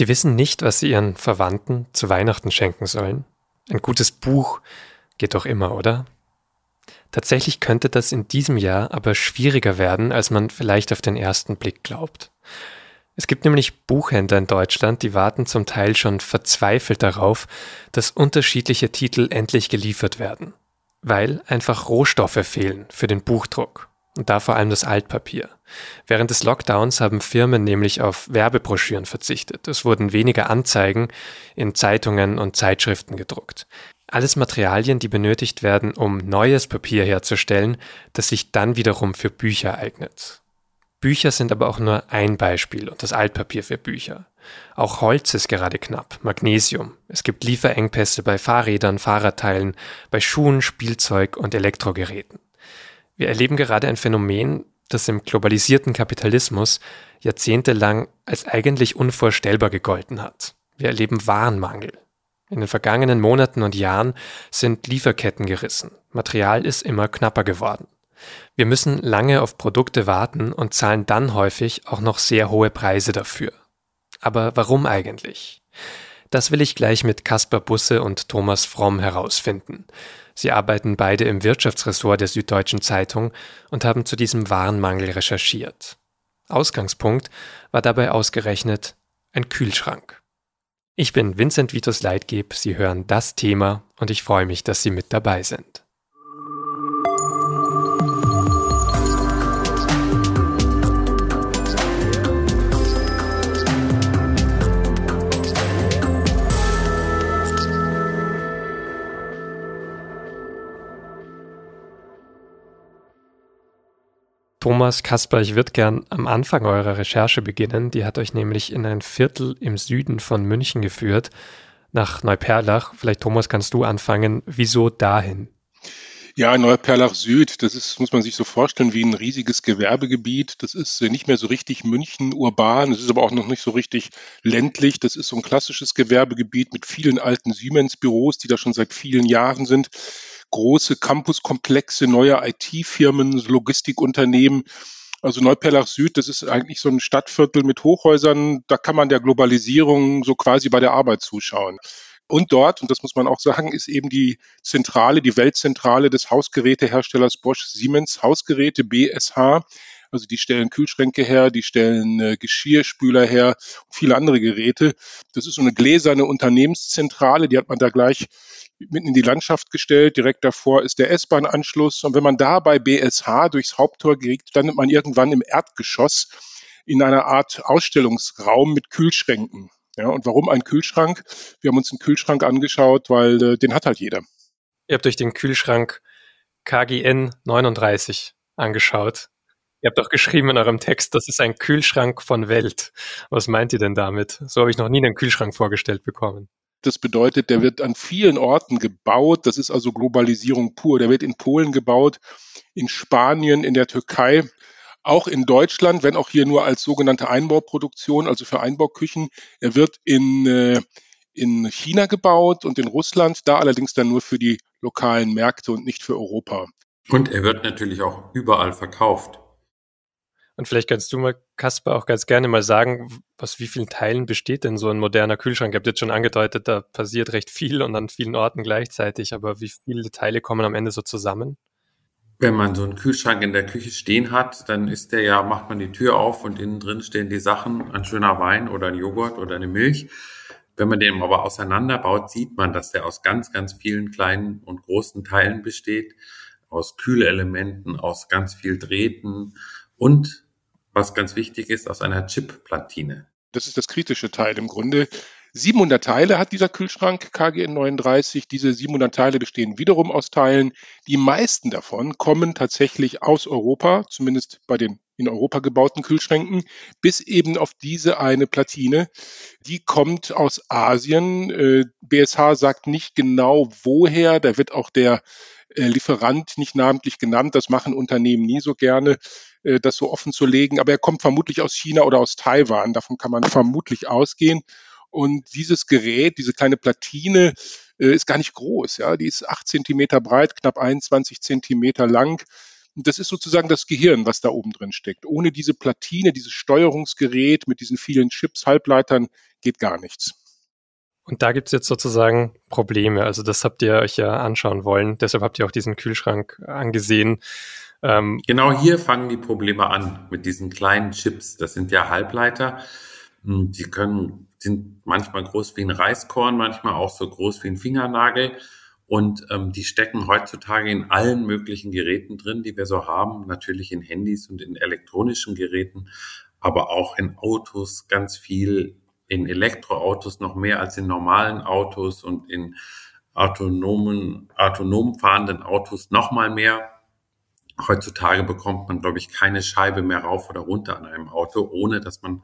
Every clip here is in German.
Sie wissen nicht, was Sie Ihren Verwandten zu Weihnachten schenken sollen? Ein gutes Buch geht doch immer, oder? Tatsächlich könnte das in diesem Jahr aber schwieriger werden, als man vielleicht auf den ersten Blick glaubt. Es gibt nämlich Buchhändler in Deutschland, die warten zum Teil schon verzweifelt darauf, dass unterschiedliche Titel endlich geliefert werden, weil einfach Rohstoffe fehlen für den Buchdruck und da vor allem das Altpapier. Während des Lockdowns haben Firmen nämlich auf Werbebroschüren verzichtet. Es wurden weniger Anzeigen in Zeitungen und Zeitschriften gedruckt. Alles Materialien, die benötigt werden, um neues Papier herzustellen, das sich dann wiederum für Bücher eignet. Bücher sind aber auch nur ein Beispiel und das Altpapier für Bücher. Auch Holz ist gerade knapp, Magnesium. Es gibt Lieferengpässe bei Fahrrädern, Fahrradteilen, bei Schuhen, Spielzeug und Elektrogeräten. Wir erleben gerade ein Phänomen, das im globalisierten Kapitalismus jahrzehntelang als eigentlich unvorstellbar gegolten hat. Wir erleben Warenmangel. In den vergangenen Monaten und Jahren sind Lieferketten gerissen. Material ist immer knapper geworden. Wir müssen lange auf Produkte warten und zahlen dann häufig auch noch sehr hohe Preise dafür. Aber warum eigentlich? Das will ich gleich mit Caspar Busse und Thomas Fromm herausfinden. Sie arbeiten beide im Wirtschaftsressort der Süddeutschen Zeitung und haben zu diesem Warenmangel recherchiert. Ausgangspunkt war dabei ausgerechnet ein Kühlschrank. Ich bin Vincent Vitus Leitgeb, Sie hören das Thema und ich freue mich, dass Sie mit dabei sind. Thomas Kasper, ich würde gern am Anfang eurer Recherche beginnen. Die hat euch nämlich in ein Viertel im Süden von München geführt, nach Neuperlach. Vielleicht, Thomas, kannst du anfangen. Wieso dahin? Ja, Neuperlach Süd, das ist, muss man sich so vorstellen, wie ein riesiges Gewerbegebiet. Das ist nicht mehr so richtig München urban, es ist aber auch noch nicht so richtig ländlich. Das ist so ein klassisches Gewerbegebiet mit vielen alten Siemens-Büros, die da schon seit vielen Jahren sind große Campuskomplexe, neue IT-Firmen, Logistikunternehmen. Also Neuperlach Süd, das ist eigentlich so ein Stadtviertel mit Hochhäusern. Da kann man der Globalisierung so quasi bei der Arbeit zuschauen. Und dort, und das muss man auch sagen, ist eben die Zentrale, die Weltzentrale des Hausgeräteherstellers Bosch Siemens Hausgeräte BSH. Also die stellen Kühlschränke her, die stellen äh, Geschirrspüler her, viele andere Geräte. Das ist so eine gläserne Unternehmenszentrale, die hat man da gleich mitten in die Landschaft gestellt. Direkt davor ist der S-Bahn-Anschluss. Und wenn man da bei BSH durchs Haupttor geht, landet man irgendwann im Erdgeschoss in einer Art Ausstellungsraum mit Kühlschränken. Ja, und warum ein Kühlschrank? Wir haben uns einen Kühlschrank angeschaut, weil äh, den hat halt jeder. Ihr habt euch den Kühlschrank KGN 39 angeschaut. Ihr habt auch geschrieben in eurem Text, das ist ein Kühlschrank von Welt. Was meint ihr denn damit? So habe ich noch nie einen Kühlschrank vorgestellt bekommen. Das bedeutet, der wird an vielen Orten gebaut. Das ist also Globalisierung pur. Der wird in Polen gebaut, in Spanien, in der Türkei, auch in Deutschland, wenn auch hier nur als sogenannte Einbauproduktion, also für Einbauküchen. Er wird in, äh, in China gebaut und in Russland, da allerdings dann nur für die lokalen Märkte und nicht für Europa. Und er wird natürlich auch überall verkauft. Und vielleicht kannst du mal, Kasper, auch ganz gerne mal sagen, aus wie vielen Teilen besteht denn so ein moderner Kühlschrank? Ihr habt jetzt schon angedeutet, da passiert recht viel und an vielen Orten gleichzeitig, aber wie viele Teile kommen am Ende so zusammen? Wenn man so einen Kühlschrank in der Küche stehen hat, dann ist der ja, macht man die Tür auf und innen drin stehen die Sachen, ein schöner Wein oder ein Joghurt oder eine Milch. Wenn man den aber auseinanderbaut, sieht man, dass der aus ganz, ganz vielen kleinen und großen Teilen besteht, aus Kühlelementen, aus ganz viel Drähten und was ganz wichtig ist, aus einer Chip-Platine. Das ist das kritische Teil im Grunde. 700 Teile hat dieser Kühlschrank KGN 39. Diese 700 Teile bestehen wiederum aus Teilen. Die meisten davon kommen tatsächlich aus Europa, zumindest bei den in Europa gebauten Kühlschränken, bis eben auf diese eine Platine. Die kommt aus Asien. BSH äh, sagt nicht genau woher. Da wird auch der Lieferant nicht namentlich genannt. Das machen Unternehmen nie so gerne. Äh, das so offen zu legen. Aber er kommt vermutlich aus China oder aus Taiwan. Davon kann man vermutlich ausgehen. Und dieses Gerät, diese kleine Platine, äh, ist gar nicht groß. Ja, die ist acht Zentimeter breit, knapp 21 Zentimeter lang. das ist sozusagen das Gehirn, was da oben drin steckt. Ohne diese Platine, dieses Steuerungsgerät mit diesen vielen Chips, Halbleitern geht gar nichts. Und da gibt es jetzt sozusagen Probleme. Also das habt ihr euch ja anschauen wollen. Deshalb habt ihr auch diesen Kühlschrank angesehen. Ähm genau hier fangen die Probleme an mit diesen kleinen Chips. Das sind ja Halbleiter. Hm, die können, sind manchmal groß wie ein Reiskorn, manchmal auch so groß wie ein Fingernagel. Und ähm, die stecken heutzutage in allen möglichen Geräten drin, die wir so haben. Natürlich in Handys und in elektronischen Geräten, aber auch in Autos ganz viel, in Elektroautos noch mehr als in normalen Autos und in autonomen, autonom fahrenden Autos noch mal mehr. Heutzutage bekommt man, glaube ich, keine Scheibe mehr rauf oder runter an einem Auto, ohne dass man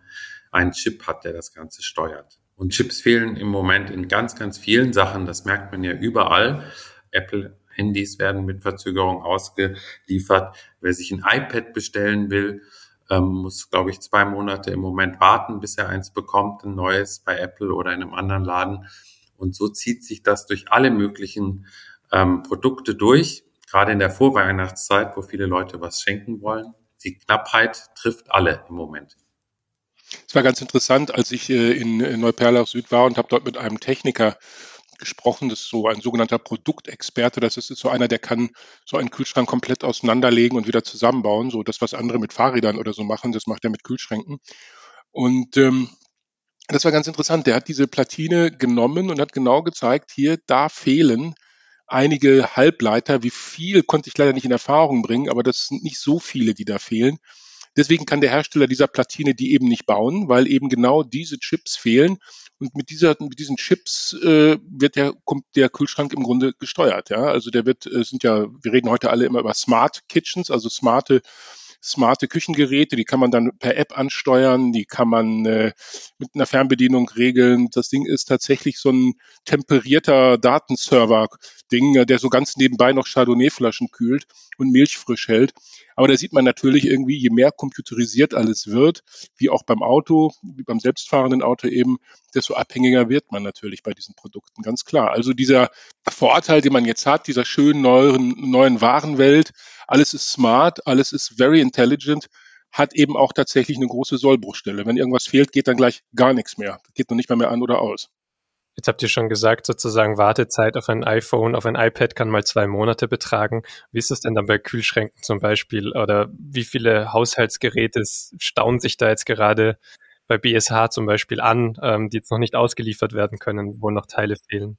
einen Chip hat, der das Ganze steuert. Und Chips fehlen im Moment in ganz, ganz vielen Sachen. Das merkt man ja überall. Apple Handys werden mit Verzögerung ausgeliefert. Wer sich ein iPad bestellen will, ähm, muss, glaube ich, zwei Monate im Moment warten, bis er eins bekommt, ein neues bei Apple oder in einem anderen Laden. Und so zieht sich das durch alle möglichen ähm, Produkte durch, gerade in der Vorweihnachtszeit, wo viele Leute was schenken wollen. Die Knappheit trifft alle im Moment. Es war ganz interessant, als ich äh, in, Neuperlach Süd war und habe dort mit einem Techniker gesprochen. Das ist so ein sogenannter Produktexperte. Das ist so einer, der kann so einen Kühlschrank komplett auseinanderlegen und wieder zusammenbauen. So das, was andere mit Fahrrädern oder so machen, das macht er mit Kühlschränken. Und ähm, das war ganz interessant. Der hat diese Platine genommen und hat genau gezeigt, hier, da fehlen einige Halbleiter. Wie viel konnte ich leider nicht in Erfahrung bringen, aber das sind nicht so viele, die da fehlen. Deswegen kann der Hersteller dieser Platine die eben nicht bauen, weil eben genau diese Chips fehlen. Und mit, dieser, mit diesen Chips äh, wird der, kommt der Kühlschrank im Grunde gesteuert. Ja? Also der wird, äh, sind ja, wir reden heute alle immer über Smart Kitchens, also smarte smarte Küchengeräte, die kann man dann per App ansteuern, die kann man äh, mit einer Fernbedienung regeln. Das Ding ist tatsächlich so ein temperierter Datenserver-Ding, der so ganz nebenbei noch Chardonnay-Flaschen kühlt und Milch frisch hält. Aber da sieht man natürlich irgendwie, je mehr computerisiert alles wird, wie auch beim Auto, wie beim selbstfahrenden Auto eben, desto abhängiger wird man natürlich bei diesen Produkten, ganz klar. Also dieser Vorteil, den man jetzt hat, dieser schönen neuen, neuen Warenwelt, alles ist smart, alles ist very intelligent, hat eben auch tatsächlich eine große Sollbruchstelle. Wenn irgendwas fehlt, geht dann gleich gar nichts mehr. Geht noch nicht mal mehr an oder aus. Jetzt habt ihr schon gesagt, sozusagen Wartezeit auf ein iPhone, auf ein iPad kann mal zwei Monate betragen. Wie ist das denn dann bei Kühlschränken zum Beispiel? Oder wie viele Haushaltsgeräte staunen sich da jetzt gerade bei BSH zum Beispiel an, ähm, die jetzt noch nicht ausgeliefert werden können, wo noch Teile fehlen?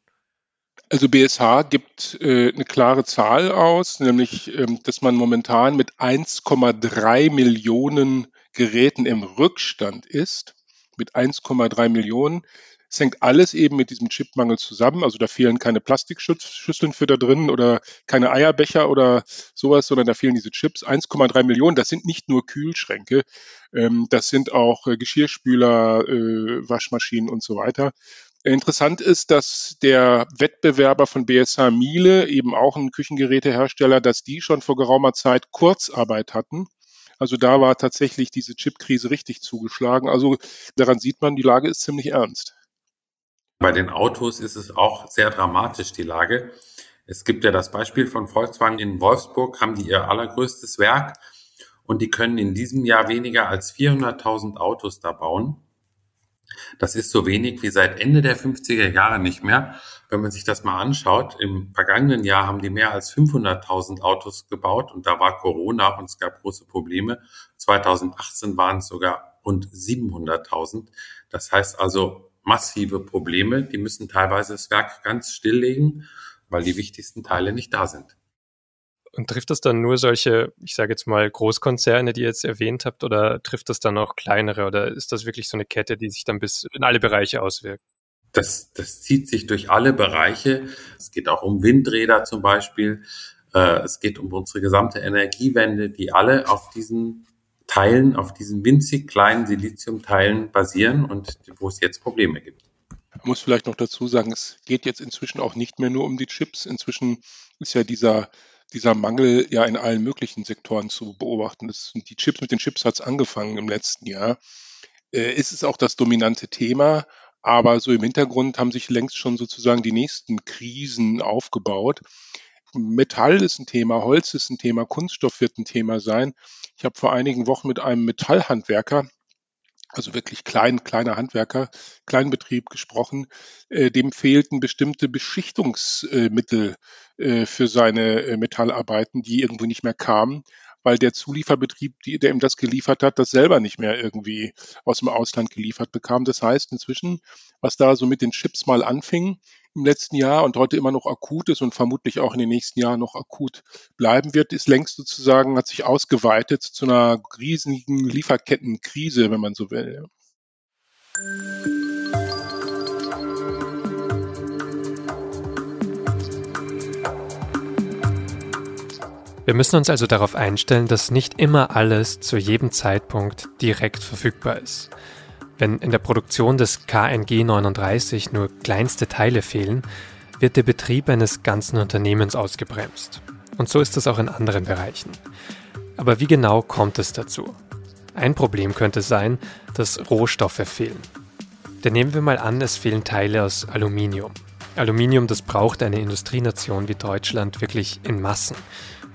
Also BSH gibt äh, eine klare Zahl aus, nämlich, ähm, dass man momentan mit 1,3 Millionen Geräten im Rückstand ist. Mit 1,3 Millionen. Es hängt alles eben mit diesem Chipmangel zusammen. Also da fehlen keine Plastikschüsseln für da drin oder keine Eierbecher oder sowas, sondern da fehlen diese Chips. 1,3 Millionen, das sind nicht nur Kühlschränke, ähm, das sind auch äh, Geschirrspüler, äh, Waschmaschinen und so weiter. Interessant ist, dass der Wettbewerber von BSH Miele, eben auch ein Küchengerätehersteller, dass die schon vor geraumer Zeit Kurzarbeit hatten. Also da war tatsächlich diese Chipkrise richtig zugeschlagen. Also daran sieht man, die Lage ist ziemlich ernst. Bei den Autos ist es auch sehr dramatisch, die Lage. Es gibt ja das Beispiel von Volkswagen in Wolfsburg, haben die ihr allergrößtes Werk und die können in diesem Jahr weniger als 400.000 Autos da bauen. Das ist so wenig wie seit Ende der 50er Jahre nicht mehr. Wenn man sich das mal anschaut, im vergangenen Jahr haben die mehr als 500.000 Autos gebaut und da war Corona und es gab große Probleme. 2018 waren es sogar rund 700.000. Das heißt also, massive Probleme. Die müssen teilweise das Werk ganz stilllegen, weil die wichtigsten Teile nicht da sind. Und trifft das dann nur solche, ich sage jetzt mal, Großkonzerne, die ihr jetzt erwähnt habt, oder trifft das dann auch kleinere? Oder ist das wirklich so eine Kette, die sich dann bis in alle Bereiche auswirkt? Das, das zieht sich durch alle Bereiche. Es geht auch um Windräder zum Beispiel. Äh, es geht um unsere gesamte Energiewende, die alle auf diesen Teilen, auf diesen winzig kleinen Siliziumteilen basieren und wo es jetzt Probleme gibt. Man muss vielleicht noch dazu sagen, es geht jetzt inzwischen auch nicht mehr nur um die Chips. Inzwischen ist ja dieser, dieser Mangel ja in allen möglichen Sektoren zu beobachten. Das sind die Chips, mit den Chips hat es angefangen im letzten Jahr. Äh, ist es auch das dominante Thema, aber so im Hintergrund haben sich längst schon sozusagen die nächsten Krisen aufgebaut. Metall ist ein Thema, Holz ist ein Thema, Kunststoff wird ein Thema sein. Ich habe vor einigen Wochen mit einem Metallhandwerker also wirklich klein, kleiner Handwerker, Kleinbetrieb gesprochen, äh, dem fehlten bestimmte Beschichtungsmittel äh, für seine äh, Metallarbeiten, die irgendwo nicht mehr kamen, weil der Zulieferbetrieb, die, der ihm das geliefert hat, das selber nicht mehr irgendwie aus dem Ausland geliefert bekam. Das heißt inzwischen, was da so mit den Chips mal anfing, im letzten Jahr und heute immer noch akut ist und vermutlich auch in den nächsten Jahren noch akut bleiben wird, ist längst sozusagen, hat sich ausgeweitet zu einer riesigen Lieferkettenkrise, wenn man so will. Wir müssen uns also darauf einstellen, dass nicht immer alles zu jedem Zeitpunkt direkt verfügbar ist. Wenn in der Produktion des KNG 39 nur kleinste Teile fehlen, wird der Betrieb eines ganzen Unternehmens ausgebremst. Und so ist es auch in anderen Bereichen. Aber wie genau kommt es dazu? Ein Problem könnte sein, dass Rohstoffe fehlen. Denn nehmen wir mal an, es fehlen Teile aus Aluminium. Aluminium, das braucht eine Industrienation wie Deutschland wirklich in Massen.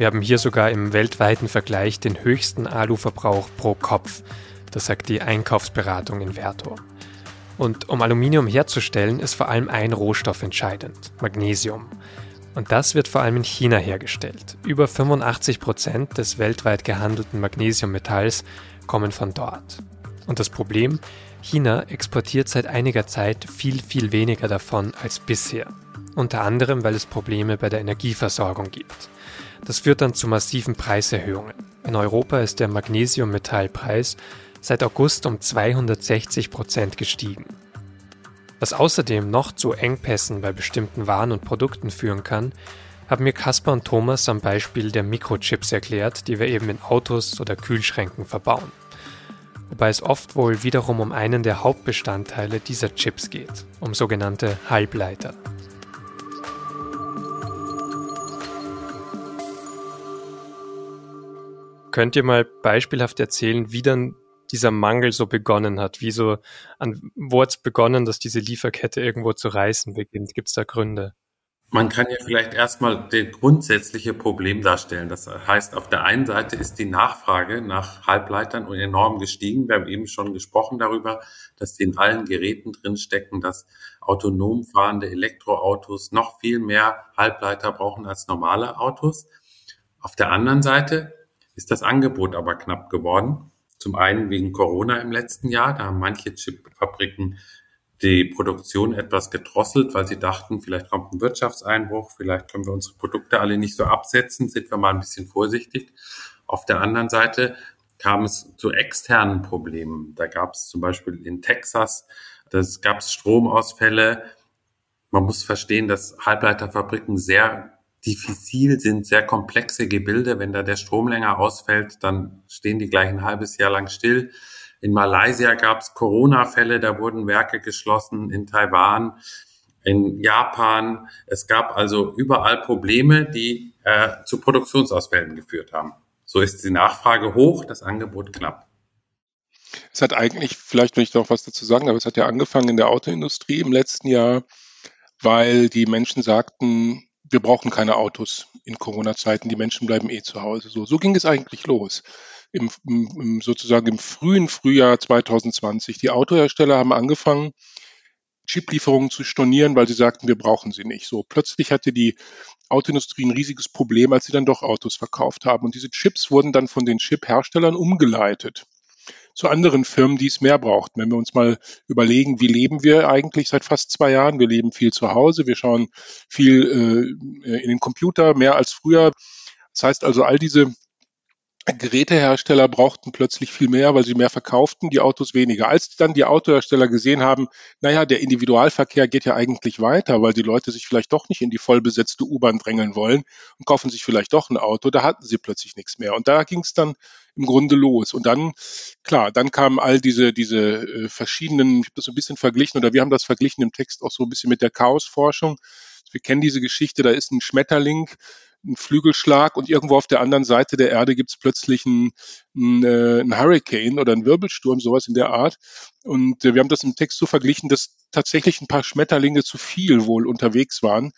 Wir haben hier sogar im weltweiten Vergleich den höchsten Aluverbrauch pro Kopf. Das sagt die Einkaufsberatung in Verto. Und um Aluminium herzustellen, ist vor allem ein Rohstoff entscheidend, Magnesium. Und das wird vor allem in China hergestellt. Über 85 Prozent des weltweit gehandelten Magnesiummetalls kommen von dort. Und das Problem, China exportiert seit einiger Zeit viel, viel weniger davon als bisher. Unter anderem, weil es Probleme bei der Energieversorgung gibt. Das führt dann zu massiven Preiserhöhungen. In Europa ist der Magnesiummetallpreis seit August um 260 Prozent gestiegen. Was außerdem noch zu Engpässen bei bestimmten Waren und Produkten führen kann, haben mir Caspar und Thomas am Beispiel der Mikrochips erklärt, die wir eben in Autos oder Kühlschränken verbauen. Wobei es oft wohl wiederum um einen der Hauptbestandteile dieser Chips geht, um sogenannte Halbleiter. Könnt ihr mal beispielhaft erzählen, wie dann dieser Mangel so begonnen hat? Wie so, an, wo hat es begonnen, dass diese Lieferkette irgendwo zu reißen beginnt? Gibt es da Gründe? Man kann ja vielleicht erstmal das grundsätzliche Problem darstellen. Das heißt, auf der einen Seite ist die Nachfrage nach Halbleitern enorm gestiegen. Wir haben eben schon gesprochen darüber, dass die in allen Geräten drinstecken, dass autonom fahrende Elektroautos noch viel mehr Halbleiter brauchen als normale Autos. Auf der anderen Seite ist das Angebot aber knapp geworden. Zum einen wegen Corona im letzten Jahr. Da haben manche Chipfabriken die Produktion etwas gedrosselt, weil sie dachten, vielleicht kommt ein Wirtschaftseinbruch, vielleicht können wir unsere Produkte alle nicht so absetzen, sind wir mal ein bisschen vorsichtig. Auf der anderen Seite kam es zu externen Problemen. Da gab es zum Beispiel in Texas, das gab es Stromausfälle. Man muss verstehen, dass Halbleiterfabriken sehr diffizil sind, sehr komplexe Gebilde. Wenn da der Strom länger ausfällt, dann stehen die gleich ein halbes Jahr lang still. In Malaysia gab es Corona-Fälle, da wurden Werke geschlossen, in Taiwan, in Japan. Es gab also überall Probleme, die äh, zu Produktionsausfällen geführt haben. So ist die Nachfrage hoch, das Angebot knapp. Es hat eigentlich, vielleicht will ich noch was dazu sagen, aber es hat ja angefangen in der Autoindustrie im letzten Jahr, weil die Menschen sagten, wir brauchen keine Autos in Corona-Zeiten, die Menschen bleiben eh zu Hause. So, so ging es eigentlich los. Im, im, sozusagen im frühen Frühjahr 2020. Die Autohersteller haben angefangen, Chiplieferungen zu stornieren, weil sie sagten, wir brauchen sie nicht. So, plötzlich hatte die Autoindustrie ein riesiges Problem, als sie dann doch Autos verkauft haben. Und diese Chips wurden dann von den Chip-Herstellern umgeleitet zu anderen Firmen, die es mehr brauchten. Wenn wir uns mal überlegen, wie leben wir eigentlich seit fast zwei Jahren? Wir leben viel zu Hause, wir schauen viel äh, in den Computer, mehr als früher. Das heißt also, all diese Gerätehersteller brauchten plötzlich viel mehr, weil sie mehr verkauften, die Autos weniger. Als dann die Autohersteller gesehen haben, naja, der Individualverkehr geht ja eigentlich weiter, weil die Leute sich vielleicht doch nicht in die vollbesetzte U-Bahn drängeln wollen und kaufen sich vielleicht doch ein Auto, da hatten sie plötzlich nichts mehr. Und da ging es dann im Grunde los. Und dann, klar, dann kamen all diese, diese äh, verschiedenen, ich habe das so ein bisschen verglichen, oder wir haben das verglichen im Text auch so ein bisschen mit der Chaosforschung. Wir kennen diese Geschichte, da ist ein Schmetterling, ein Flügelschlag und irgendwo auf der anderen Seite der Erde gibt es plötzlich einen, einen, äh, Hurricane oder einen Wirbelsturm, sowas in der Art. Und äh, wir haben das im Text so verglichen, dass tatsächlich ein paar Schmetterlinge zu viel wohl unterwegs waren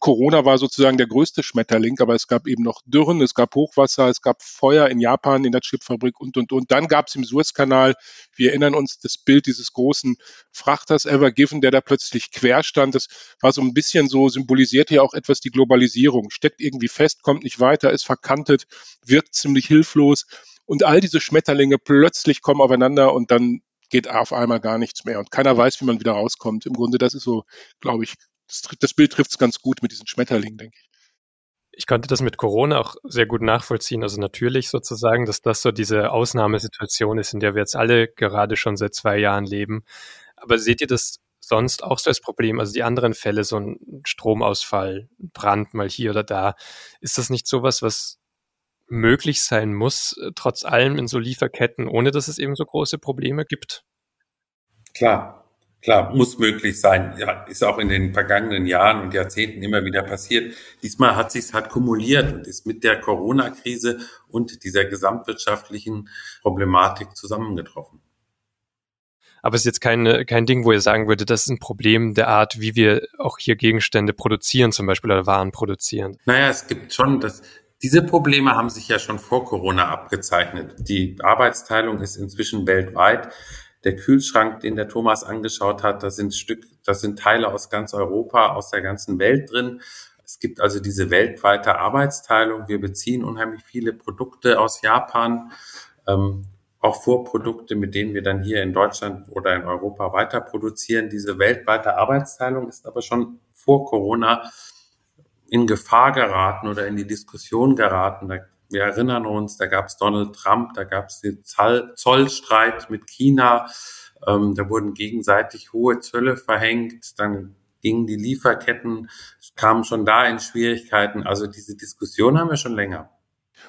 Corona war sozusagen der größte Schmetterling, aber es gab eben noch Dürren, es gab Hochwasser, es gab Feuer in Japan in der Chipfabrik und, und, und. Dann gab es im Suezkanal, wir erinnern uns, das Bild dieses großen Frachters Ever Given, der da plötzlich quer stand. Das war so ein bisschen so, symbolisiert hier auch etwas die Globalisierung. Steckt irgendwie fest, kommt nicht weiter, ist verkantet, wirkt ziemlich hilflos. Und all diese Schmetterlinge plötzlich kommen aufeinander und dann geht auf einmal gar nichts mehr und keiner weiß, wie man wieder rauskommt. Im Grunde, das ist so, glaube ich, das, das Bild trifft es ganz gut mit diesen Schmetterlingen, denke ich. Ich konnte das mit Corona auch sehr gut nachvollziehen. Also natürlich sozusagen, dass das so diese Ausnahmesituation ist, in der wir jetzt alle gerade schon seit zwei Jahren leben. Aber seht ihr das sonst auch so als Problem? Also die anderen Fälle, so ein Stromausfall, Brand mal hier oder da. Ist das nicht sowas, was möglich sein muss, trotz allem in so Lieferketten, ohne dass es eben so große Probleme gibt? Klar, klar, muss möglich sein. Ja, ist auch in den vergangenen Jahren und Jahrzehnten immer wieder passiert. Diesmal hat sich's halt kumuliert und ist mit der Corona-Krise und dieser gesamtwirtschaftlichen Problematik zusammengetroffen. Aber es ist jetzt kein, kein Ding, wo ihr sagen würdet, das ist ein Problem der Art, wie wir auch hier Gegenstände produzieren, zum Beispiel oder Waren produzieren. Naja, es gibt schon das, diese Probleme haben sich ja schon vor Corona abgezeichnet. Die Arbeitsteilung ist inzwischen weltweit. Der Kühlschrank, den der Thomas angeschaut hat, da sind Stück, das sind Teile aus ganz Europa, aus der ganzen Welt drin. Es gibt also diese weltweite Arbeitsteilung. Wir beziehen unheimlich viele Produkte aus Japan, ähm, auch Vorprodukte, mit denen wir dann hier in Deutschland oder in Europa weiter produzieren. Diese weltweite Arbeitsteilung ist aber schon vor Corona in Gefahr geraten oder in die Diskussion geraten. Da, wir erinnern uns, da gab es Donald Trump, da gab es den Zollstreit mit China, ähm, da wurden gegenseitig hohe Zölle verhängt, dann gingen die Lieferketten, kamen schon da in Schwierigkeiten. Also diese Diskussion haben wir schon länger.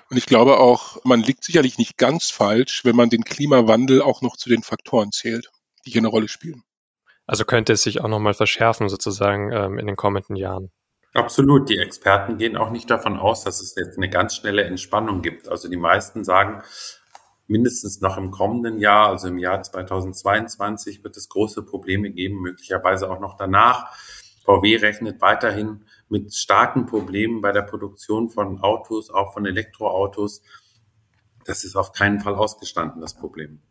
Und ich glaube auch, man liegt sicherlich nicht ganz falsch, wenn man den Klimawandel auch noch zu den Faktoren zählt, die hier eine Rolle spielen. Also könnte es sich auch nochmal verschärfen sozusagen ähm, in den kommenden Jahren. Absolut. Die Experten gehen auch nicht davon aus, dass es jetzt eine ganz schnelle Entspannung gibt. Also die meisten sagen, mindestens noch im kommenden Jahr, also im Jahr 2022, wird es große Probleme geben, möglicherweise auch noch danach. VW rechnet weiterhin mit starken Problemen bei der Produktion von Autos, auch von Elektroautos. Das ist auf keinen Fall ausgestanden, das Problem.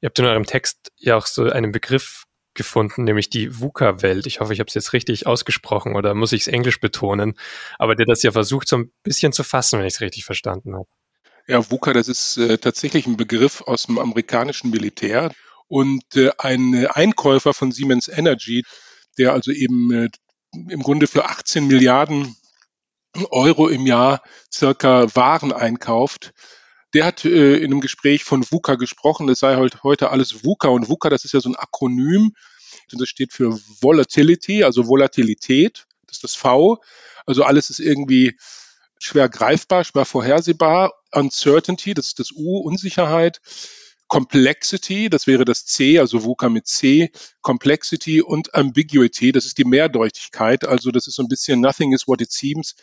Ihr habt in eurem Text ja auch so einen Begriff gefunden, nämlich die VUCA-Welt. Ich hoffe, ich habe es jetzt richtig ausgesprochen oder muss ich es Englisch betonen, aber der das ja versucht, so ein bisschen zu fassen, wenn ich es richtig verstanden habe. Ja, VUCA, das ist äh, tatsächlich ein Begriff aus dem amerikanischen Militär und äh, ein Einkäufer von Siemens Energy, der also eben äh, im Grunde für 18 Milliarden Euro im Jahr circa Waren einkauft, der hat äh, in einem Gespräch von VUCA gesprochen. Es sei halt heute alles VUCA und VUCA, das ist ja so ein Akronym. Das steht für Volatility, also Volatilität. Das ist das V. Also alles ist irgendwie schwer greifbar, schwer vorhersehbar. Uncertainty, das ist das U, Unsicherheit. Complexity, das wäre das C, also VUCA mit C, Complexity und Ambiguity, das ist die Mehrdeutigkeit, also das ist so ein bisschen Nothing is what it seems.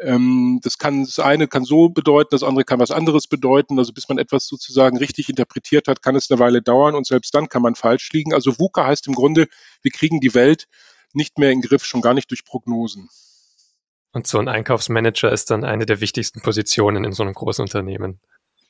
Ähm, das kann das eine kann so bedeuten, das andere kann was anderes bedeuten. Also bis man etwas sozusagen richtig interpretiert hat, kann es eine Weile dauern und selbst dann kann man falsch liegen. Also VUCA heißt im Grunde, wir kriegen die Welt nicht mehr in den Griff, schon gar nicht durch Prognosen. Und so ein Einkaufsmanager ist dann eine der wichtigsten Positionen in so einem großen Unternehmen.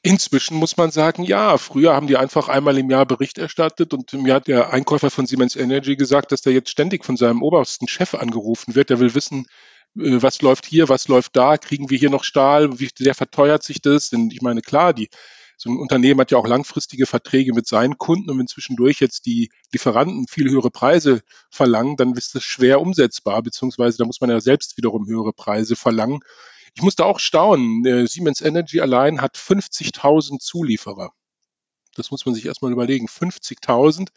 Inzwischen muss man sagen, ja, früher haben die einfach einmal im Jahr Bericht erstattet und mir hat der Einkäufer von Siemens Energy gesagt, dass der jetzt ständig von seinem obersten Chef angerufen wird. Der will wissen, was läuft hier, was läuft da, kriegen wir hier noch Stahl, wie sehr verteuert sich das? Denn ich meine, klar, die, so ein Unternehmen hat ja auch langfristige Verträge mit seinen Kunden und wenn zwischendurch jetzt die Lieferanten viel höhere Preise verlangen, dann ist das schwer umsetzbar, beziehungsweise da muss man ja selbst wiederum höhere Preise verlangen. Ich musste auch staunen, äh, Siemens Energy allein hat 50.000 Zulieferer. Das muss man sich erstmal überlegen. 50.000.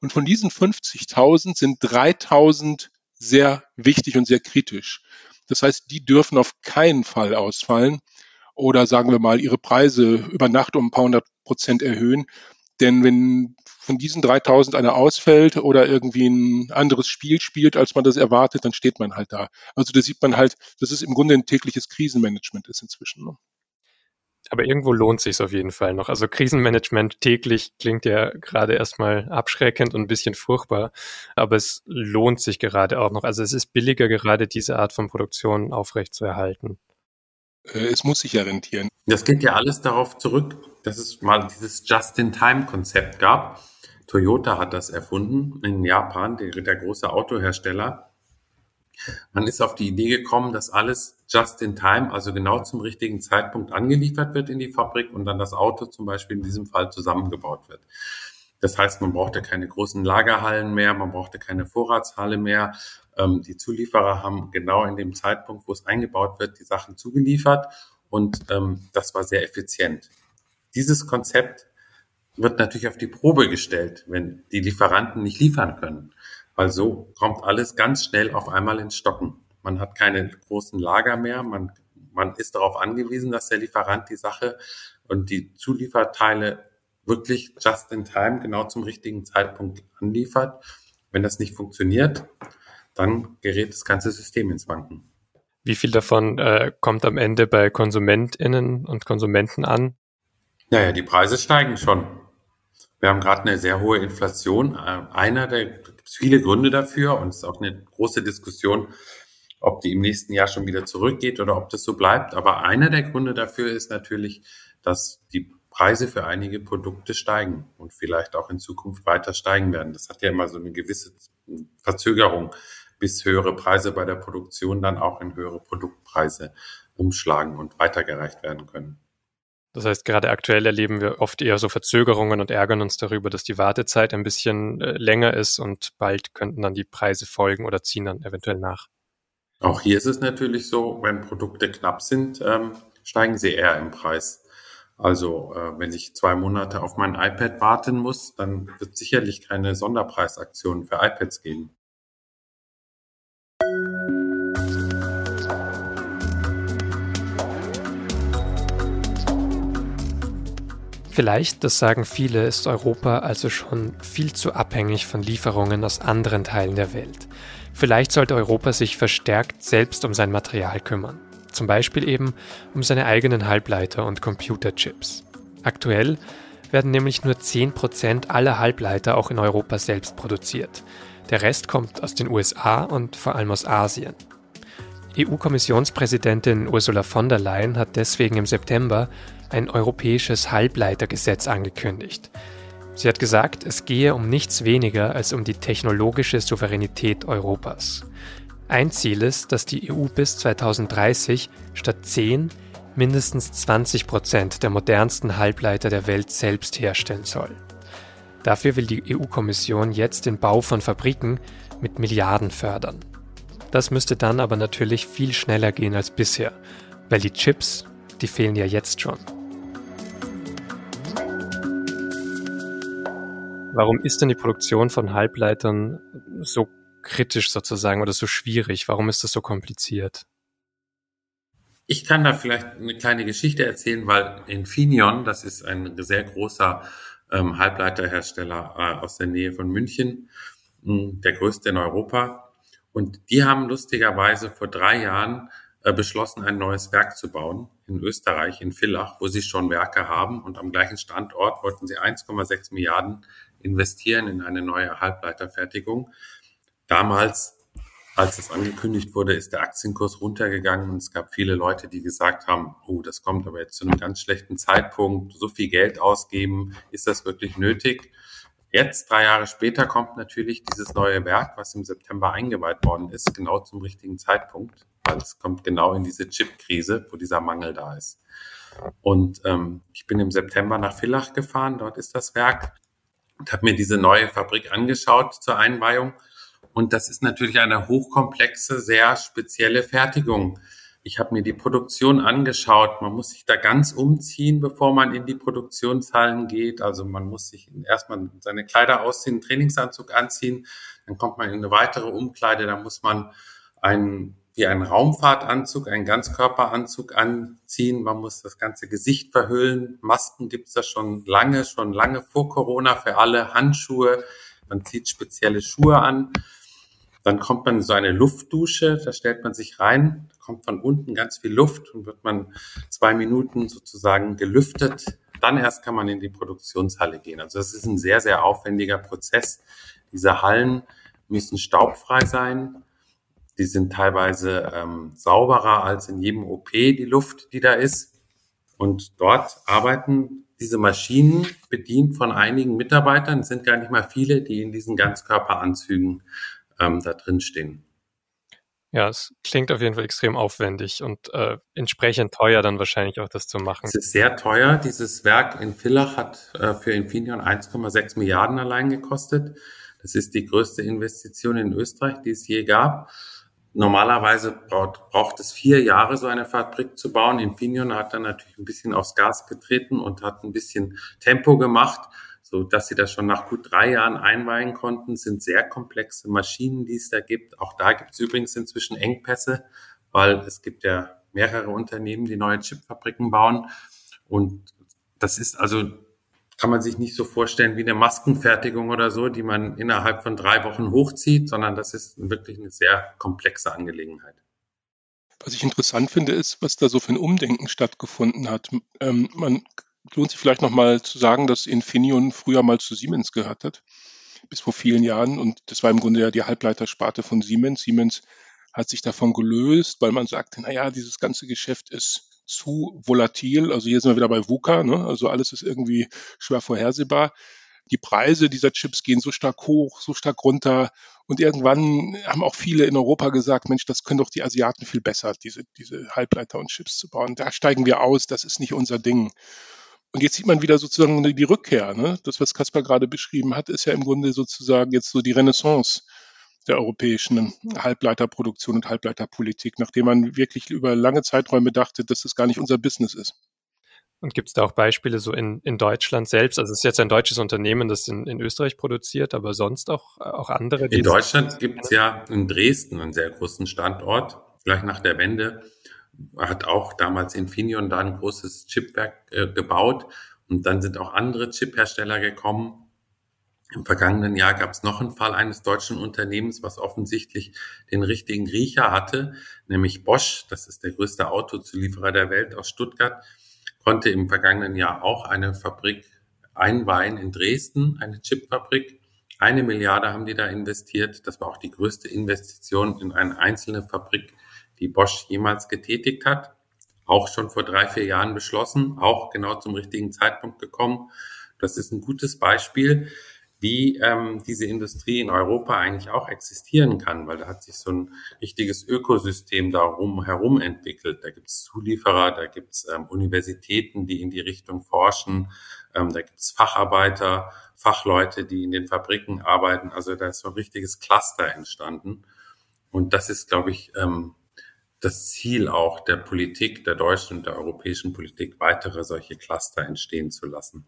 Und von diesen 50.000 sind 3.000 sehr wichtig und sehr kritisch. Das heißt, die dürfen auf keinen Fall ausfallen oder sagen wir mal ihre Preise über Nacht um ein paar hundert Prozent erhöhen. Denn wenn von diesen 3000 einer ausfällt oder irgendwie ein anderes Spiel spielt, als man das erwartet, dann steht man halt da. Also da sieht man halt, dass es im Grunde ein tägliches Krisenmanagement ist inzwischen. Ne? Aber irgendwo lohnt sich auf jeden Fall noch. Also Krisenmanagement täglich klingt ja gerade erstmal abschreckend und ein bisschen furchtbar, aber es lohnt sich gerade auch noch. Also es ist billiger, gerade diese Art von Produktion aufrechtzuerhalten. Äh, es muss sich ja rentieren. Das geht ja alles darauf zurück, dass es mal dieses Just-in-Time-Konzept gab. Toyota hat das erfunden in Japan, der, der große Autohersteller. Man ist auf die Idee gekommen, dass alles just in time, also genau zum richtigen Zeitpunkt angeliefert wird in die Fabrik und dann das Auto zum Beispiel in diesem Fall zusammengebaut wird. Das heißt, man brauchte keine großen Lagerhallen mehr, man brauchte keine Vorratshalle mehr. Ähm, die Zulieferer haben genau in dem Zeitpunkt, wo es eingebaut wird, die Sachen zugeliefert und ähm, das war sehr effizient. Dieses Konzept wird natürlich auf die Probe gestellt, wenn die Lieferanten nicht liefern können weil so kommt alles ganz schnell auf einmal ins Stocken. Man hat keine großen Lager mehr, man, man ist darauf angewiesen, dass der Lieferant die Sache und die Zulieferteile wirklich just in time, genau zum richtigen Zeitpunkt anliefert. Wenn das nicht funktioniert, dann gerät das ganze System ins Wanken. Wie viel davon äh, kommt am Ende bei KonsumentInnen und Konsumenten an? Naja, die Preise steigen schon. Wir haben gerade eine sehr hohe Inflation. Äh, einer der viele Gründe dafür und es ist auch eine große Diskussion, ob die im nächsten Jahr schon wieder zurückgeht oder ob das so bleibt. Aber einer der Gründe dafür ist natürlich, dass die Preise für einige Produkte steigen und vielleicht auch in Zukunft weiter steigen werden. Das hat ja immer so eine gewisse Verzögerung, bis höhere Preise bei der Produktion dann auch in höhere Produktpreise umschlagen und weitergereicht werden können. Das heißt, gerade aktuell erleben wir oft eher so Verzögerungen und ärgern uns darüber, dass die Wartezeit ein bisschen äh, länger ist und bald könnten dann die Preise folgen oder ziehen dann eventuell nach. Auch hier ist es natürlich so, wenn Produkte knapp sind, ähm, steigen sie eher im Preis. Also äh, wenn ich zwei Monate auf mein iPad warten muss, dann wird sicherlich keine Sonderpreisaktion für iPads geben. Vielleicht, das sagen viele, ist Europa also schon viel zu abhängig von Lieferungen aus anderen Teilen der Welt. Vielleicht sollte Europa sich verstärkt selbst um sein Material kümmern. Zum Beispiel eben um seine eigenen Halbleiter und Computerchips. Aktuell werden nämlich nur 10% aller Halbleiter auch in Europa selbst produziert. Der Rest kommt aus den USA und vor allem aus Asien. EU-Kommissionspräsidentin Ursula von der Leyen hat deswegen im September ein europäisches Halbleitergesetz angekündigt. Sie hat gesagt, es gehe um nichts weniger als um die technologische Souveränität Europas. Ein Ziel ist, dass die EU bis 2030 statt 10 mindestens 20 Prozent der modernsten Halbleiter der Welt selbst herstellen soll. Dafür will die EU-Kommission jetzt den Bau von Fabriken mit Milliarden fördern. Das müsste dann aber natürlich viel schneller gehen als bisher, weil die Chips, die fehlen ja jetzt schon. Warum ist denn die Produktion von Halbleitern so kritisch sozusagen oder so schwierig? Warum ist das so kompliziert? Ich kann da vielleicht eine kleine Geschichte erzählen, weil Infineon, das ist ein sehr großer ähm, Halbleiterhersteller äh, aus der Nähe von München, mh, hm, der größte in Europa. Und die haben lustigerweise vor drei Jahren äh, beschlossen, ein neues Werk zu bauen in Österreich, in Villach, wo sie schon Werke haben. Und am gleichen Standort wollten sie 1,6 Milliarden investieren in eine neue Halbleiterfertigung. Damals, als es angekündigt wurde, ist der Aktienkurs runtergegangen und es gab viele Leute, die gesagt haben, oh, das kommt aber jetzt zu einem ganz schlechten Zeitpunkt, so viel Geld ausgeben, ist das wirklich nötig? Jetzt, drei Jahre später, kommt natürlich dieses neue Werk, was im September eingeweiht worden ist, genau zum richtigen Zeitpunkt, weil es kommt genau in diese Chip-Krise, wo dieser Mangel da ist. Und ähm, ich bin im September nach Villach gefahren, dort ist das Werk und habe mir diese neue Fabrik angeschaut zur Einweihung. Und das ist natürlich eine hochkomplexe, sehr spezielle Fertigung. Ich habe mir die Produktion angeschaut. Man muss sich da ganz umziehen, bevor man in die Produktionshallen geht. Also man muss sich erstmal seine Kleider ausziehen, Trainingsanzug anziehen. Dann kommt man in eine weitere Umkleide. Da muss man einen wie einen Raumfahrtanzug, einen Ganzkörperanzug anziehen. Man muss das ganze Gesicht verhüllen. Masken gibt's da schon lange, schon lange vor Corona für alle. Handschuhe, man zieht spezielle Schuhe an. Dann kommt man in so eine Luftdusche, da stellt man sich rein, kommt von unten ganz viel Luft und wird man zwei Minuten sozusagen gelüftet. Dann erst kann man in die Produktionshalle gehen. Also das ist ein sehr, sehr aufwendiger Prozess. Diese Hallen müssen staubfrei sein. Die sind teilweise ähm, sauberer als in jedem OP die Luft, die da ist. Und dort arbeiten diese Maschinen bedient von einigen Mitarbeitern. Es sind gar nicht mal viele, die in diesen Ganzkörperanzügen ähm, da drin stehen. Ja, es klingt auf jeden Fall extrem aufwendig und äh, entsprechend teuer dann wahrscheinlich auch das zu machen. Es ist sehr teuer. Dieses Werk in Villach hat äh, für Infineon 1,6 Milliarden allein gekostet. Das ist die größte Investition in Österreich, die es je gab. Normalerweise braucht, braucht es vier Jahre, so eine Fabrik zu bauen. Infineon hat dann natürlich ein bisschen aufs Gas getreten und hat ein bisschen Tempo gemacht so dass sie das schon nach gut drei Jahren einweihen konnten, sind sehr komplexe Maschinen, die es da gibt. Auch da gibt es übrigens inzwischen Engpässe, weil es gibt ja mehrere Unternehmen, die neue Chipfabriken bauen. Und das ist also, kann man sich nicht so vorstellen wie eine Maskenfertigung oder so, die man innerhalb von drei Wochen hochzieht, sondern das ist wirklich eine sehr komplexe Angelegenheit. Was ich interessant finde, ist, was da so für ein Umdenken stattgefunden hat. Ähm, man lohnt sich vielleicht nochmal zu sagen, dass Infineon früher mal zu Siemens gehört hat, bis vor vielen Jahren. Und das war im Grunde ja die Halbleitersparte von Siemens. Siemens hat sich davon gelöst, weil man sagte, naja, dieses ganze Geschäft ist zu volatil. Also hier sind wir wieder bei VUCA, ne? also alles ist irgendwie schwer vorhersehbar. Die Preise dieser Chips gehen so stark hoch, so stark runter. Und irgendwann haben auch viele in Europa gesagt, Mensch, das können doch die Asiaten viel besser, diese, diese Halbleiter und Chips zu bauen. Da steigen wir aus, das ist nicht unser Ding. Und jetzt sieht man wieder sozusagen die Rückkehr. Ne? Das, was Kaspar gerade beschrieben hat, ist ja im Grunde sozusagen jetzt so die Renaissance der europäischen Halbleiterproduktion und Halbleiterpolitik, nachdem man wirklich über lange Zeiträume dachte, dass das gar nicht unser Business ist. Und gibt es da auch Beispiele so in, in Deutschland selbst? Also es ist jetzt ein deutsches Unternehmen, das in, in Österreich produziert, aber sonst auch, auch andere? In Deutschland gibt es ja in Dresden einen sehr großen Standort, gleich nach der Wende hat auch damals Infineon da ein großes Chipwerk äh, gebaut und dann sind auch andere Chiphersteller gekommen. Im vergangenen Jahr gab es noch einen Fall eines deutschen Unternehmens, was offensichtlich den richtigen Riecher hatte, nämlich Bosch, das ist der größte Autozulieferer der Welt aus Stuttgart, konnte im vergangenen Jahr auch eine Fabrik einweihen in Dresden, eine Chipfabrik. Eine Milliarde haben die da investiert. Das war auch die größte Investition in eine einzelne Fabrik die Bosch jemals getätigt hat. Auch schon vor drei, vier Jahren beschlossen, auch genau zum richtigen Zeitpunkt gekommen. Das ist ein gutes Beispiel, wie ähm, diese Industrie in Europa eigentlich auch existieren kann, weil da hat sich so ein richtiges Ökosystem darum herum entwickelt. Da gibt es Zulieferer, da gibt es ähm, Universitäten, die in die Richtung forschen, ähm, da gibt es Facharbeiter, Fachleute, die in den Fabriken arbeiten. Also da ist so ein richtiges Cluster entstanden. Und das ist, glaube ich, ähm, das Ziel auch der Politik, der deutschen und der europäischen Politik, weitere solche Cluster entstehen zu lassen.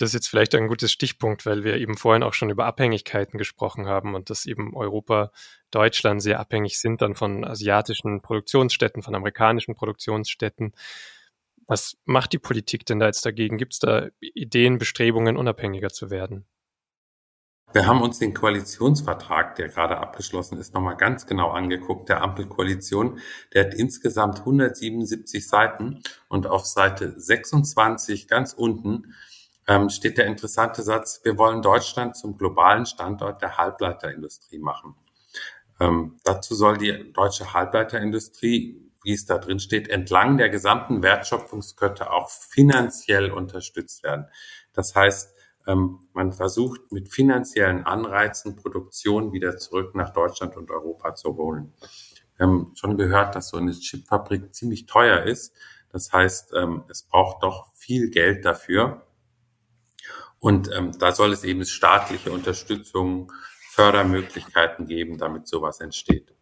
Das ist jetzt vielleicht ein gutes Stichpunkt, weil wir eben vorhin auch schon über Abhängigkeiten gesprochen haben und dass eben Europa, Deutschland sehr abhängig sind dann von asiatischen Produktionsstätten, von amerikanischen Produktionsstätten. Was macht die Politik denn da jetzt dagegen? Gibt es da Ideen, Bestrebungen, unabhängiger zu werden? Wir haben uns den Koalitionsvertrag, der gerade abgeschlossen ist, nochmal ganz genau angeguckt, der Ampelkoalition. Der hat insgesamt 177 Seiten und auf Seite 26 ganz unten ähm, steht der interessante Satz, wir wollen Deutschland zum globalen Standort der Halbleiterindustrie machen. Ähm, dazu soll die deutsche Halbleiterindustrie, wie es da drin steht, entlang der gesamten Wertschöpfungskette auch finanziell unterstützt werden. Das heißt, ähm, man versucht mit finanziellen Anreizen Produktion wieder zurück nach Deutschland und Europa zu holen. Wir haben schon gehört, dass so eine Chipfabrik ziemlich teuer ist. Das heißt, ähm, es braucht doch viel Geld dafür. Und ähm, da soll es eben staatliche Unterstützung, Fördermöglichkeiten geben, damit sowas entsteht.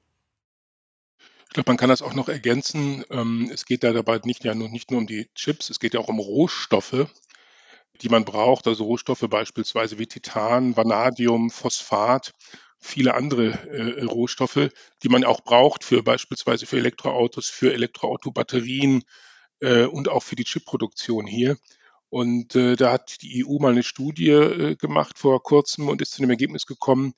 Ich glaube, man kann das auch noch ergänzen. Es geht da dabei nicht, ja, nur, nicht nur um die Chips, es geht ja auch um Rohstoffe die man braucht, also Rohstoffe beispielsweise wie Titan, Vanadium, Phosphat, viele andere äh, Rohstoffe, die man auch braucht für beispielsweise für Elektroautos, für Elektroautobatterien äh, und auch für die Chipproduktion hier. Und äh, da hat die EU mal eine Studie äh, gemacht vor kurzem und ist zu dem Ergebnis gekommen,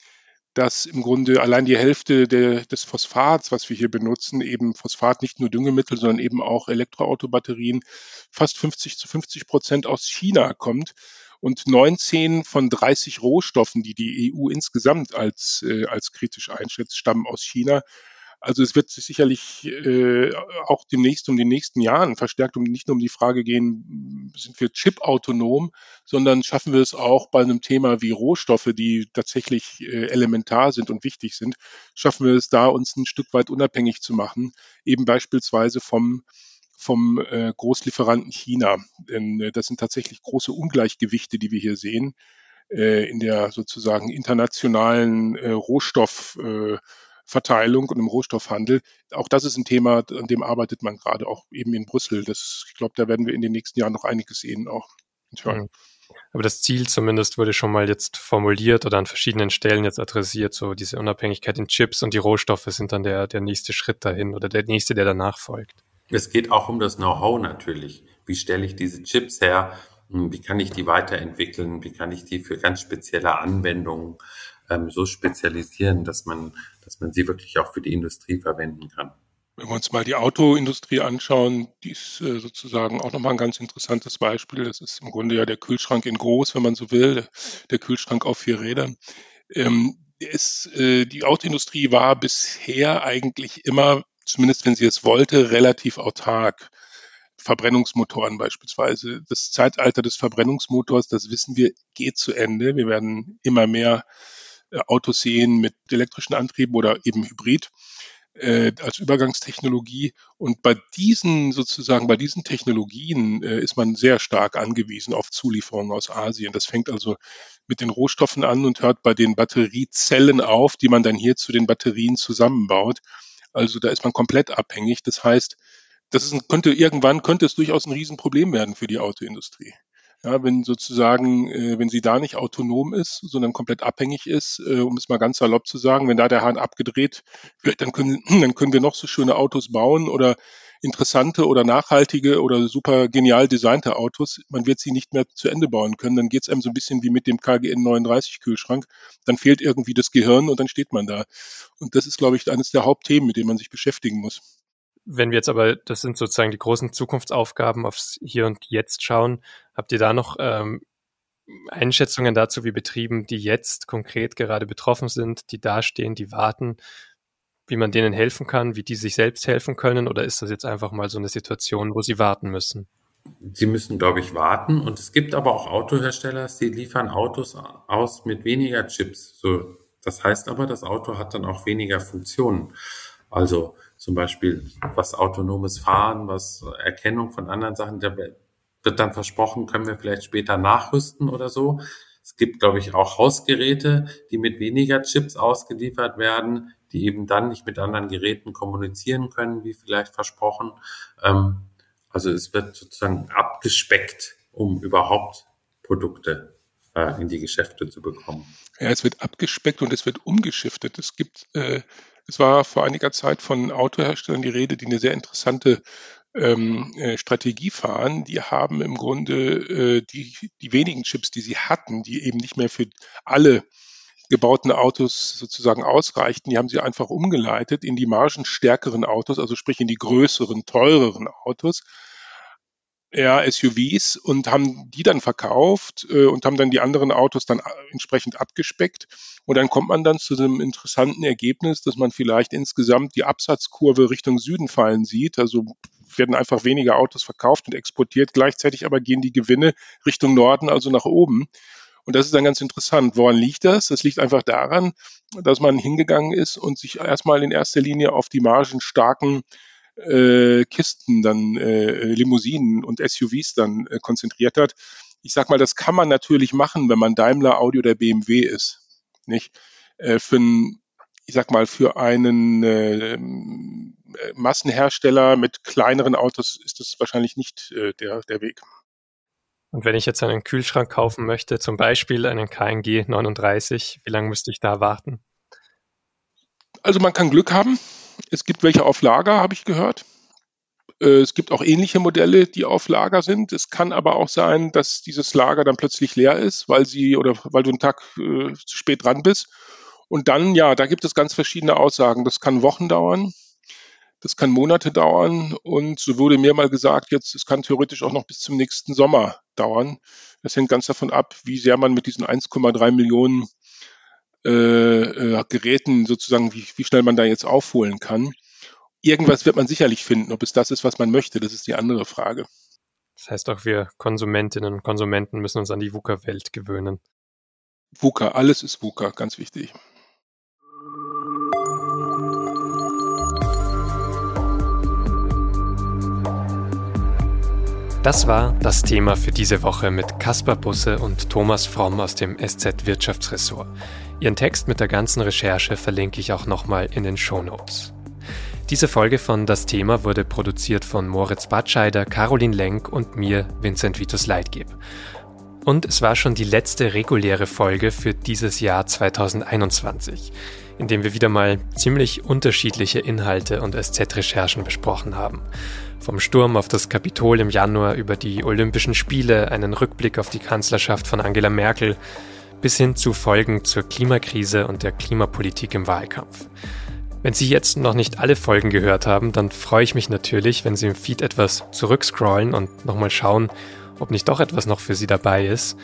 dass im Grunde allein die Hälfte der, des Phosphats, was wir hier benutzen, eben Phosphat nicht nur Düngemittel, sondern eben auch Elektroautobatterien, fast 50 zu 50 Prozent aus China kommt und 19 von 30 Rohstoffen, die die EU insgesamt als, äh, als kritisch einschätzt, stammen aus China. Also es wird sicherlich äh, auch demnächst um die nächsten Jahren verstärkt um nicht nur um die Frage gehen, sind wir chip-autonom, sondern schaffen wir es auch bei einem Thema wie Rohstoffe, die tatsächlich äh, elementar sind und wichtig sind, schaffen wir es da, uns ein Stück weit unabhängig zu machen, eben beispielsweise vom vom äh, Großlieferanten China. Denn äh, das sind tatsächlich große Ungleichgewichte, die wir hier sehen äh, in der sozusagen internationalen äh, Rohstoff. Äh, Verteilung und im Rohstoffhandel. Auch das ist ein Thema, an dem arbeitet man gerade auch eben in Brüssel. Das, ich glaube, da werden wir in den nächsten Jahren noch einiges sehen auch. Mhm. Aber das Ziel zumindest wurde schon mal jetzt formuliert oder an verschiedenen Stellen jetzt adressiert, so diese Unabhängigkeit in Chips und die Rohstoffe sind dann der, der nächste Schritt dahin oder der nächste, der danach folgt. Es geht auch um das Know-how natürlich. Wie stelle ich diese Chips her? Hm, wie kann ich die weiterentwickeln? Wie kann ich die für ganz spezielle Anwendungen ähm, so spezialisieren, dass man, dass man sie wirklich auch für die Industrie verwenden kann. Wenn wir uns mal die Autoindustrie anschauen, die ist äh, sozusagen auch nochmal ein ganz interessantes Beispiel. Das ist im Grunde ja der Kühlschrank in groß, wenn man so will, der Kühlschrank auf vier Rädern. Ähm, ist, äh, die Autoindustrie war bisher eigentlich immer, zumindest wenn sie es wollte, relativ autark. Verbrennungsmotoren beispielsweise. Das Zeitalter des Verbrennungsmotors, das wissen wir, geht zu Ende. Wir werden immer mehr Autos sehen mit elektrischen Antrieben oder eben Hybrid äh, als Übergangstechnologie. Und bei diesen sozusagen, bei diesen Technologien äh, ist man sehr stark angewiesen auf Zulieferungen aus Asien. Das fängt also mit den Rohstoffen an und hört bei den Batteriezellen auf, die man dann hier zu den Batterien zusammenbaut. Also da ist man komplett abhängig. Das heißt, das ist ein, könnte irgendwann könnte es durchaus ein Riesenproblem werden für die Autoindustrie. Ja, wenn sozusagen, äh, wenn sie da nicht autonom ist, sondern komplett abhängig ist, äh, um es mal ganz salopp zu sagen, wenn da der Hahn abgedreht wird, dann können, dann können wir noch so schöne Autos bauen oder interessante oder nachhaltige oder super genial designte Autos. Man wird sie nicht mehr zu Ende bauen können. Dann geht es einem so ein bisschen wie mit dem KGN 39 Kühlschrank. Dann fehlt irgendwie das Gehirn und dann steht man da. Und das ist, glaube ich, eines der Hauptthemen, mit denen man sich beschäftigen muss. Wenn wir jetzt aber, das sind sozusagen die großen Zukunftsaufgaben aufs Hier und Jetzt schauen, habt ihr da noch ähm, Einschätzungen dazu, wie Betrieben, die jetzt konkret gerade betroffen sind, die dastehen, die warten, wie man denen helfen kann, wie die sich selbst helfen können? Oder ist das jetzt einfach mal so eine Situation, wo sie warten müssen? Sie müssen, glaube ich, warten. Und es gibt aber auch Autohersteller, die liefern Autos aus mit weniger Chips. So, das heißt aber, das Auto hat dann auch weniger Funktionen. Also zum Beispiel was autonomes Fahren, was Erkennung von anderen Sachen, da wird dann versprochen, können wir vielleicht später nachrüsten oder so. Es gibt, glaube ich, auch Hausgeräte, die mit weniger Chips ausgeliefert werden, die eben dann nicht mit anderen Geräten kommunizieren können, wie vielleicht versprochen. Ähm, also es wird sozusagen abgespeckt, um überhaupt Produkte äh, in die Geschäfte zu bekommen. Ja, es wird abgespeckt und es wird umgeschiftet. Es gibt äh, es war vor einiger Zeit von Autoherstellern die Rede, die eine sehr interessante ähm, äh, Strategie fahren. Die haben im Grunde äh, die, die wenigen Chips, die sie hatten, die eben nicht mehr für alle gebauten Autos sozusagen ausreichten, die haben sie einfach umgeleitet in die margenstärkeren Autos, also sprich in die größeren, teureren Autos ja, SUVs und haben die dann verkauft äh, und haben dann die anderen Autos dann äh, entsprechend abgespeckt. Und dann kommt man dann zu einem interessanten Ergebnis, dass man vielleicht insgesamt die Absatzkurve Richtung Süden fallen sieht. Also werden einfach weniger Autos verkauft und exportiert. Gleichzeitig aber gehen die Gewinne Richtung Norden, also nach oben. Und das ist dann ganz interessant. Woran liegt das? Das liegt einfach daran, dass man hingegangen ist und sich erstmal in erster Linie auf die margenstarken äh, Kisten, dann äh, Limousinen und SUVs dann äh, konzentriert hat. Ich sag mal, das kann man natürlich machen, wenn man Daimler, Audi oder BMW ist. Nicht? Äh, für ein, ich sag mal, für einen äh, Massenhersteller mit kleineren Autos ist das wahrscheinlich nicht äh, der, der Weg. Und wenn ich jetzt einen Kühlschrank kaufen möchte, zum Beispiel einen KNG 39, wie lange müsste ich da warten? Also man kann Glück haben. Es gibt welche auf Lager, habe ich gehört. Äh, es gibt auch ähnliche Modelle, die auf Lager sind. Es kann aber auch sein, dass dieses Lager dann plötzlich leer ist, weil sie oder weil du einen Tag äh, zu spät dran bist. Und dann, ja, da gibt es ganz verschiedene Aussagen. Das kann Wochen dauern, das kann Monate dauern und so wurde mir mal gesagt, jetzt, es kann theoretisch auch noch bis zum nächsten Sommer dauern. Das hängt ganz davon ab, wie sehr man mit diesen 1,3 Millionen äh, äh, Geräten sozusagen, wie, wie schnell man da jetzt aufholen kann. Irgendwas wird man sicherlich finden. Ob es das ist, was man möchte, das ist die andere Frage. Das heißt auch wir Konsumentinnen und Konsumenten müssen uns an die VUCA-Welt gewöhnen. VUCA, alles ist VUCA, ganz wichtig. Das war das Thema für diese Woche mit Caspar Busse und Thomas Fromm aus dem SZ Wirtschaftsressort. Ihren Text mit der ganzen Recherche verlinke ich auch nochmal in den Show Notes. Diese Folge von Das Thema wurde produziert von Moritz Batscheider, Caroline Lenk und mir, Vincent Vitus Leitgeb. Und es war schon die letzte reguläre Folge für dieses Jahr 2021, in dem wir wieder mal ziemlich unterschiedliche Inhalte und SZ-Recherchen besprochen haben. Vom Sturm auf das Kapitol im Januar über die Olympischen Spiele, einen Rückblick auf die Kanzlerschaft von Angela Merkel, bis hin zu Folgen zur Klimakrise und der Klimapolitik im Wahlkampf. Wenn Sie jetzt noch nicht alle Folgen gehört haben, dann freue ich mich natürlich, wenn Sie im Feed etwas zurückscrollen und nochmal schauen, ob nicht doch etwas noch für Sie dabei ist.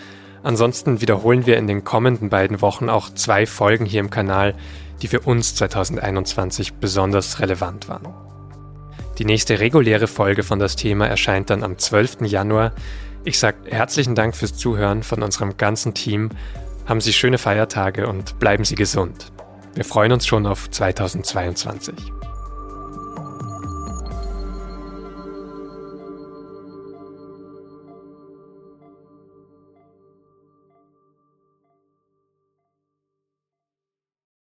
Ansonsten wiederholen wir in den kommenden beiden Wochen auch zwei Folgen hier im Kanal, die für uns 2021 besonders relevant waren. Die nächste reguläre Folge von das Thema erscheint dann am 12. Januar. Ich sage herzlichen Dank fürs Zuhören von unserem ganzen Team. Haben Sie schöne Feiertage und bleiben Sie gesund. Wir freuen uns schon auf 2022.